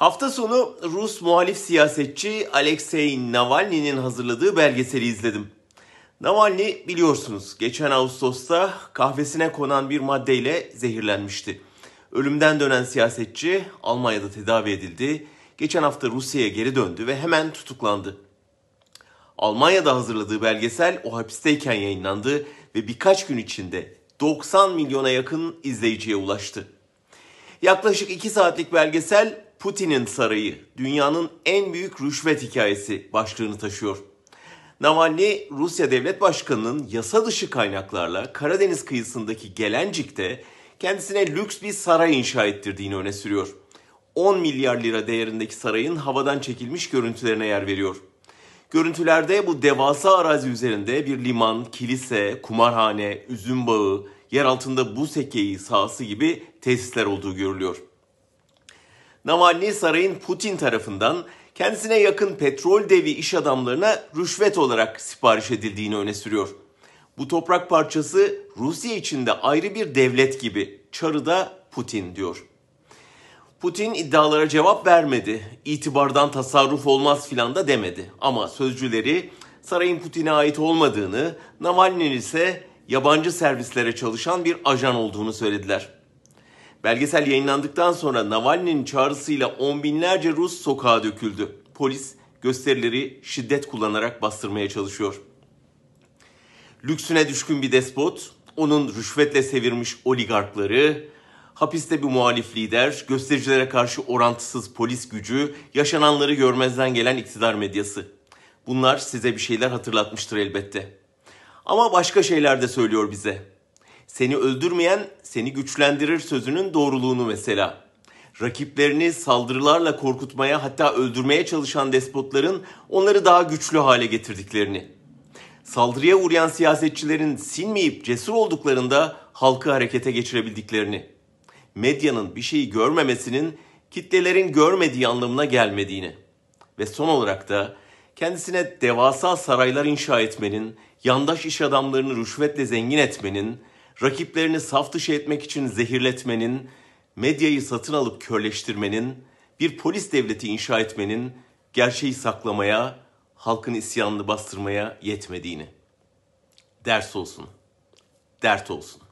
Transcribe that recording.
Hafta sonu Rus muhalif siyasetçi Alexei Navalny'nin hazırladığı belgeseli izledim. Navalny biliyorsunuz geçen Ağustos'ta kahvesine konan bir maddeyle zehirlenmişti. Ölümden dönen siyasetçi Almanya'da tedavi edildi. Geçen hafta Rusya'ya geri döndü ve hemen tutuklandı. Almanya'da hazırladığı belgesel o hapisteyken yayınlandı ve birkaç gün içinde 90 milyona yakın izleyiciye ulaştı. Yaklaşık 2 saatlik belgesel Putin'in sarayı, dünyanın en büyük rüşvet hikayesi başlığını taşıyor. Navalny, Rusya Devlet Başkanı'nın yasa dışı kaynaklarla Karadeniz kıyısındaki Gelencik'te kendisine lüks bir saray inşa ettirdiğini öne sürüyor. 10 milyar lira değerindeki sarayın havadan çekilmiş görüntülerine yer veriyor. Görüntülerde bu devasa arazi üzerinde bir liman, kilise, kumarhane, üzüm bağı, yer altında buz hekeyi sahası gibi tesisler olduğu görülüyor. Navalny sarayın Putin tarafından kendisine yakın petrol devi iş adamlarına rüşvet olarak sipariş edildiğini öne sürüyor. Bu toprak parçası Rusya içinde ayrı bir devlet gibi. Çarıda Putin diyor. Putin iddialara cevap vermedi. İtibardan tasarruf olmaz filan da demedi. Ama sözcüleri sarayın Putin'e ait olmadığını, Navalny'nin ise yabancı servislere çalışan bir ajan olduğunu söylediler. Belgesel yayınlandıktan sonra Navalny'nin çağrısıyla on binlerce Rus sokağa döküldü. Polis gösterileri şiddet kullanarak bastırmaya çalışıyor. Lüksüne düşkün bir despot, onun rüşvetle sevirmiş oligarkları, hapiste bir muhalif lider, göstericilere karşı orantısız polis gücü, yaşananları görmezden gelen iktidar medyası. Bunlar size bir şeyler hatırlatmıştır elbette. Ama başka şeyler de söylüyor bize. Seni öldürmeyen seni güçlendirir sözünün doğruluğunu mesela. Rakiplerini saldırılarla korkutmaya hatta öldürmeye çalışan despotların onları daha güçlü hale getirdiklerini. Saldırıya uğrayan siyasetçilerin sinmeyip cesur olduklarında halkı harekete geçirebildiklerini. Medyanın bir şeyi görmemesinin kitlelerin görmediği anlamına gelmediğini. Ve son olarak da kendisine devasa saraylar inşa etmenin, yandaş iş adamlarını rüşvetle zengin etmenin, rakiplerini saf dışı etmek için zehirletmenin, medyayı satın alıp körleştirmenin, bir polis devleti inşa etmenin gerçeği saklamaya, halkın isyanını bastırmaya yetmediğini. Ders olsun, dert olsun.